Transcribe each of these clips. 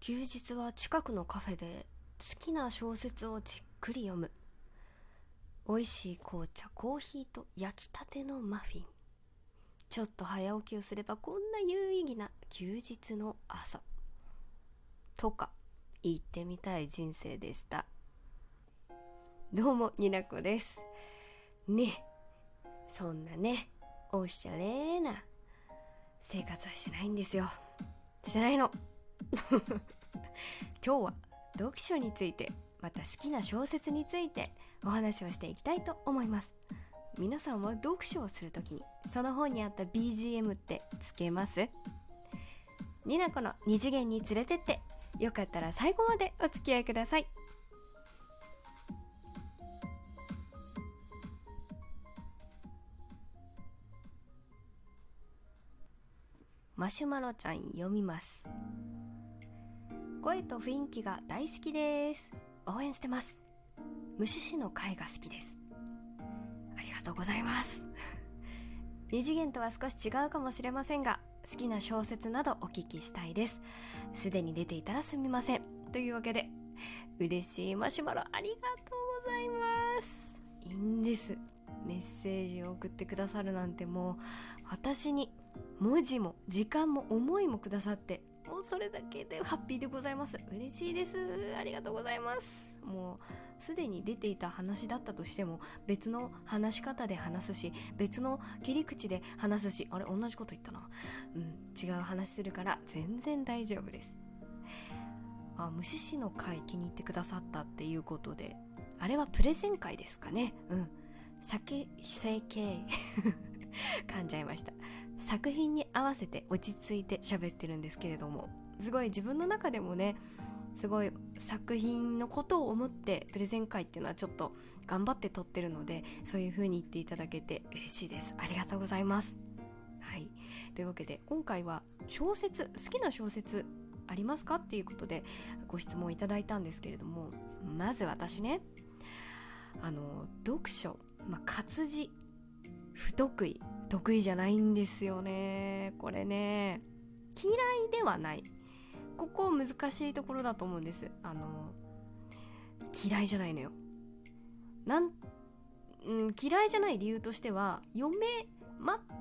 休日は近くのカフェで好きな小説をじっくり読む。美味しい紅茶コーヒーと焼きたてのマフィン。ちょっと早起きをすればこんな有意義な休日の朝。とか言ってみたい人生でした。どうもになこです。ね。そんなねおしゃれな生活はしてないんですよ。してないの。今日は読書についてまた好きな小説についてお話をしていきたいと思います。皆さんは読書をするときにその本にあった BGM ってつけます？ニナコの二次元に連れてってよかったら最後までお付き合いください。マシュマロちゃん読みます。声と雰囲気が大好きです。応援してます。虫師の会が好きです。ありがとうございます。二次元とは少し違うかもしれませんが好きな小説などお聞きしたいです。すでに出ていたらすみません。というわけで嬉しいマシュマロありがとうございます。いいんです。メッセージを送ってくださるなんてもう私に文字も時間も思いもくださってもうそれだけでハッピーでございます。嬉しいです。ありがとうございます。もうすでに出ていた話だったとしても別の話し方で話すし別の切り口で話すしあれ同じこと言ったな。うん違う話するから全然大丈夫です。あ虫師の回気に入ってくださったっていうことであれはプレゼン会ですかね。うん。酒整形 噛んじゃいました。作品に合わせて落ち着いて喋ってるんですけれども。すごい自分の中でもねすごい作品のことを思ってプレゼン会っていうのはちょっと頑張って撮ってるのでそういう風に言っていただけて嬉しいです。ありがとうございます。はい。というわけで今回は小説好きな小説ありますかっていうことでご質問いただいたんですけれどもまず私ねあの読書、まあ、活字。不得意。得意じゃないんですよね。これね。嫌いではない。ここ難しいところだと思うんです。あの嫌いじゃないのよ。なん、うん、嫌いじゃない理由としては読め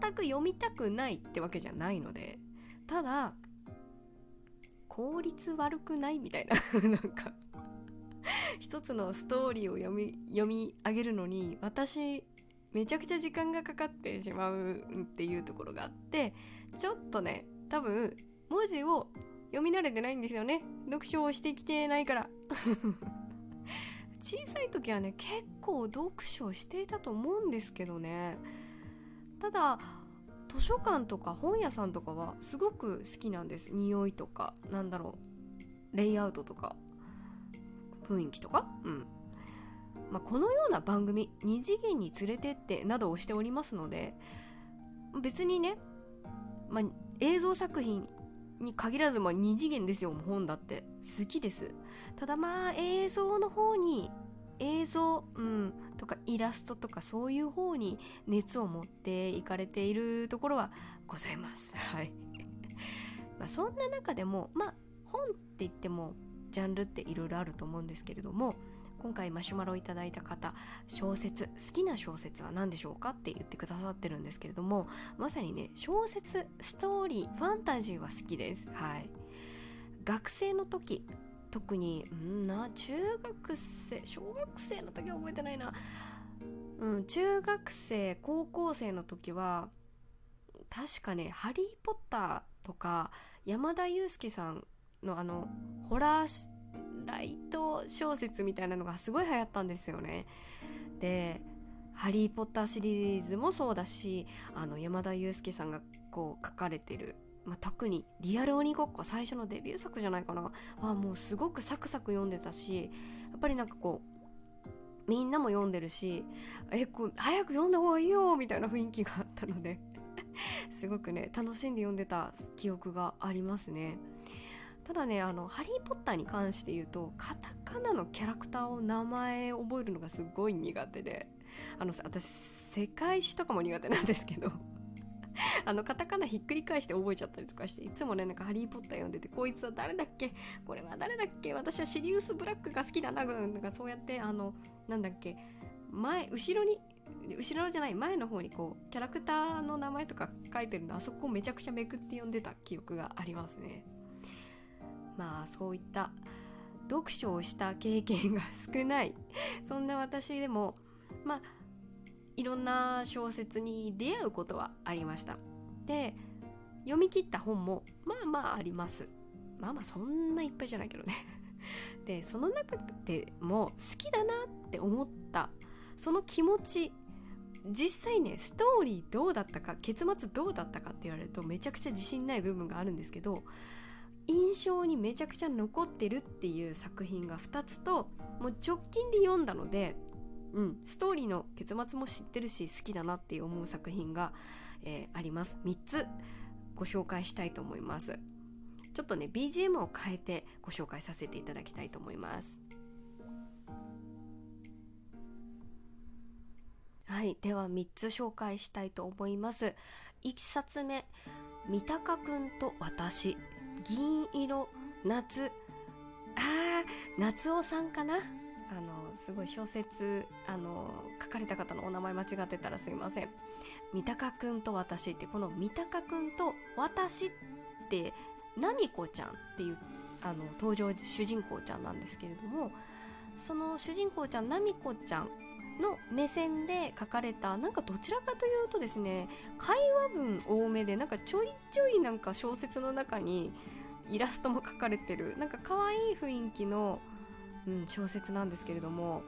全く読みたくないってわけじゃないので。ただ効率悪くないみたいな。なんか一つのストーリーを読み読み上げるのに私めちゃくちゃ時間がかかってしまうっていうところがあってちょっとね多分文字を読み慣れてないんですよね。読書をしてきてないから。小さい時はね結構読書していたと思うんですけどね。ただ図書館とか本屋さんとかはすごく好きなんです。匂いとかなんだろうレイアウトとか。雰囲気とか？うん。まあ、このような番組「二次元に連れてって」などをしておりますので別にね、まあ、映像作品に限らず、まあ、二次元ですよ本だって。好きです。ただまあ映像の方に映像、うん、とかイラストとかそういう方に熱を持っていかれているところはございます。はい。まあそんな中でもまあ本って言ってもジャンルっていろいろあると思うんですけれども今回マシュマロいただいた方小説好きな小説は何でしょうかって言ってくださってるんですけれどもまさにね小説ストーリーファンタジーは好きです。はい。学生の時特にんな中学生小学生の時は覚えてないな。うん中学生高校生の時は確かね「ハリー・ポッター」とか山田裕介さんのあのホラーライト小説みたいなのがすごい流行ったんですよね。で「ハリー・ポッター」シリーズもそうだしあの山田裕介さんがこう書かれてる、まあ、特に「リアル鬼ごっこ」最初のデビュー作じゃないかなあもうすごくサクサク読んでたしやっぱりなんかこうみんなも読んでるしえこう早く読んだ方がいいよみたいな雰囲気があったので すごくね楽しんで読んでた記憶がありますね。ただねあの「ハリー・ポッター」に関して言うとカタカナのキャラクターを名前覚えるのがすごい苦手であの私世界史とかも苦手なんですけど あのカタカナひっくり返して覚えちゃったりとかしていつもねなんか「ハリー・ポッター」読んでてこいつは誰だっけ？これは誰だっけ？私はシリウス・ブラックが好きだななんかそうやってあのなんだっけ？前後ろに後ろじゃない前の方にこうキャラクターの名前とか書いてるのあそこをめちゃくちゃめくって読んでた記憶がありますね。まあそういった読書をした経験が少ない。そんな私でもまあいろんな小説に出会うことはありました。で読み切った本もまあまああります。まあまあそんないっぱいじゃないけどね。でその中でも好きだなって思ったその気持ち実際ねストーリーどうだったか結末どうだったかって言われるとめちゃくちゃ自信ない部分があるんですけど印象にめちゃくちゃ残ってるっていう作品が2つともう直近で読んだので、うん、ストーリーの結末も知ってるし好きだなって思う作品が、えー、あります。3つご紹介したいと思います。ちょっとね BGM を変えてご紹介させていただきたいと思います。はいでは3つ紹介したいと思います。1冊目三鷹くんと私。銀色夏。あ夏尾さんかな？あのすごい小説あの書かれた方のお名前間違ってたらすいません。三鷹くんと私ってこの三鷹くんと私ってなみこちゃんっていうあの登場主人公ちゃんなんですけれどもその主人公ちゃんなみこちゃんの目線で書かれたなんかどちらかというとですね会話文多めでなんかちょいちょいなんか小説の中にイラストも描かれてるなんか可愛い雰囲気の、うん、小説なんですけれども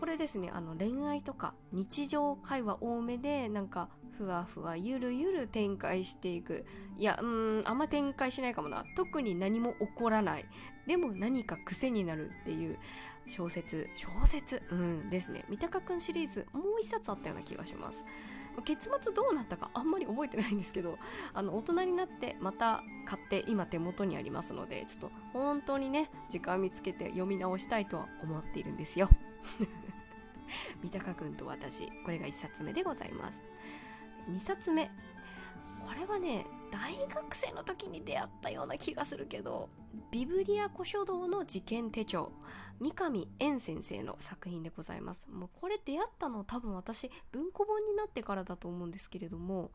これですねあの恋愛とか日常会話多めでなんかふわふわゆるゆる展開していく。いやうんあんま展開しないかもな。特に何も起こらない。でも何か癖になるっていう。小説。小説？うんですね。三鷹くんシリーズもう一冊あったような気がします。結末どうなったかあんまり覚えてないんですけどあの大人になってまた買って今手元にありますのでちょっと本当にね時間見つけて読み直したいとは思っているんですよ。三鷹くんと私これが1冊目でございます。2冊目。これはね大学生の時に出会ったような気がするけどビブリア古書道の事件手帳三上円先生の作品でございます。もうこれ出会ったの多分私文庫本になってからだと思うんですけれども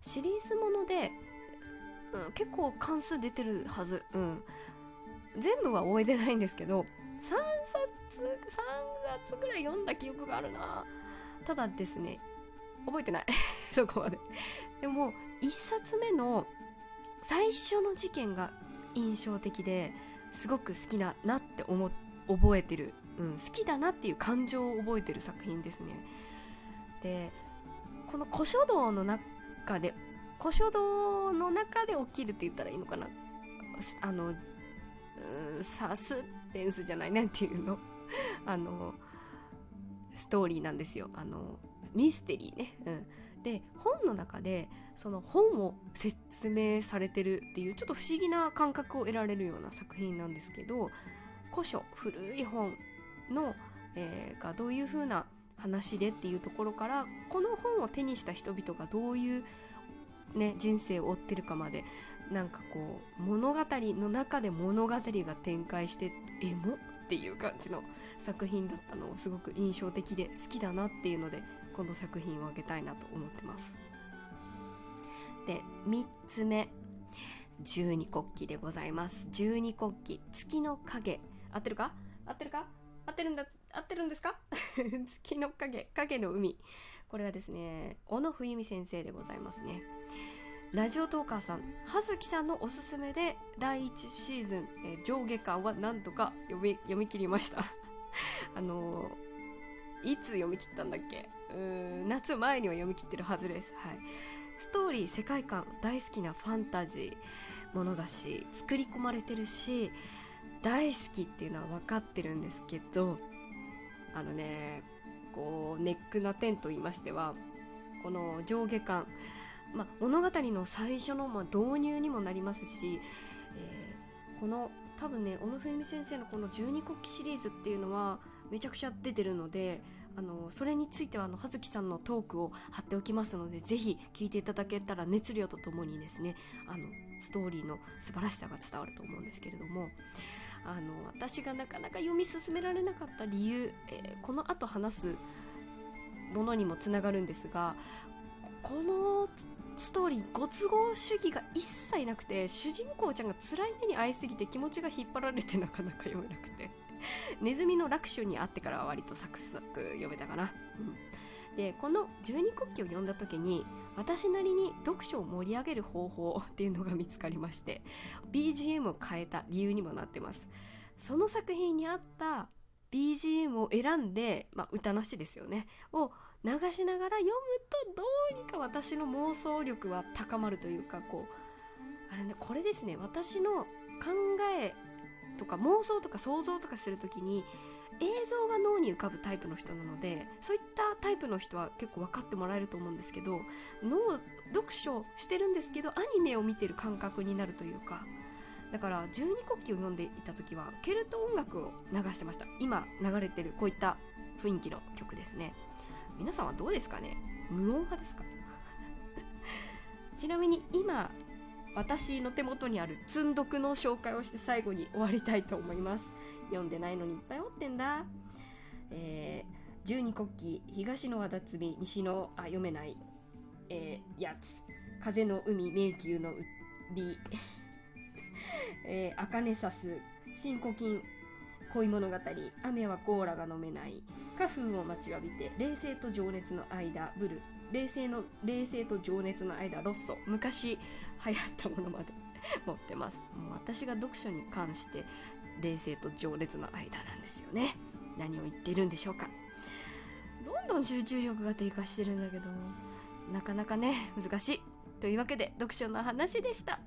シリーズもので、うん、結構関数出てるはず。うん。全部は終えてないんですけど3冊3冊ぐらい読んだ記憶があるな。ただですね覚えてない。そこまで。でも1冊目の最初の事件が印象的ですごく好きだなって思覚えてる、うん、好きだなっていう感情を覚えてる作品ですね。でこの古書道の中で古書道の中で起きるって言ったらいいのかな。あのサスペンスじゃないなんていうの？あのストーリーなんですよ。あのミステリーね、うん、で本の中でその本を説明されてるっていうちょっと不思議な感覚を得られるような作品なんですけど古書古い本の、えー、がどういう風な話でっていうところからこの本を手にした人々がどういう、ね、人生を追ってるかまでなんかこう物語の中で物語が展開してエモっていう感じの作品だったのをすごく印象的で好きだなっていうのでこの作品をあげたいなと思ってます。で3つ目。十二国旗でございます。十二国旗月の影。合ってるか？合ってるか？合ってるんだ合ってるんですか？月の影。影の海。これはですね小野冬美先生でございますね。ラジオトーカーさん。葉月さんのおすすめで第1シーズン、えー、上下巻はなんとか読み読み切りました。あのー、いつ読み切ったんだっけ？うん夏前には読み切ってるはずです。はい。ストーリー世界観大好きなファンタジーものだし作り込まれてるし大好きっていうのは分かってるんですけどあのねこうネックな点と言いましてはこの上下巻まあ、物語の最初のま導入にもなりますし、えー、この多分ね小野冬美先生のこの十二国旗シリーズっていうのはめちゃくちゃ出てるのであのそれについてはあの葉月さんのトークを貼っておきますのでぜひ聞いていただけたら熱量とともにですねあのストーリーの素晴らしさが伝わると思うんですけれどもあの私がなかなか読み進められなかった理由、えー、この後話すものにもつながるんですがこのストーリーご都合主義が一切なくて主人公ちゃんが辛い目に遭いすぎて気持ちが引っ張られてなかなか読めなくて。ネズミの楽勝に会ってからは割とサクサク読めたかな、うん、でこの十二国旗を読んだ時に私なりに読書を盛り上げる方法っていうのが見つかりまして BGM を変えた理由にもなってます。その作品に合った BGM を選んで、まあ、歌なしですよね。を流しながら読むとどうにか私の妄想力は高まるというかこうあれねこれですね。私の考えとか妄想とか想像とかする時に映像が脳に浮かぶタイプの人なのでそういったタイプの人は結構分かってもらえると思うんですけど脳読書してるんですけどアニメを見てる感覚になるというかだから十二国旗を読んでいた時はケルト音楽を流してました。今流れてるこういった雰囲気の曲ですね。皆さんはどうですかね？無音派ですか？ちなみに今私の手元にある積んどくの紹介をして最後に終わりたいと思います。読んでないのにいっぱい持ってんだ。えー、十二国旗東の和摘み西のあ読めない、えー、やつ。風の海迷宮の美 えー、茜さす新古今恋物語雨はコーラが飲めない。花粉を待ちわびて冷静と情熱の間ブル。冷静の冷静と情熱の間ロッソ。昔流行ったものまで 持ってます。もう私が読書に関して冷静と情熱の間なんですよね。何を言ってるんでしょうか。どんどん集中力が低下してるんだけどなかなかね難しい。というわけで読書の話でした。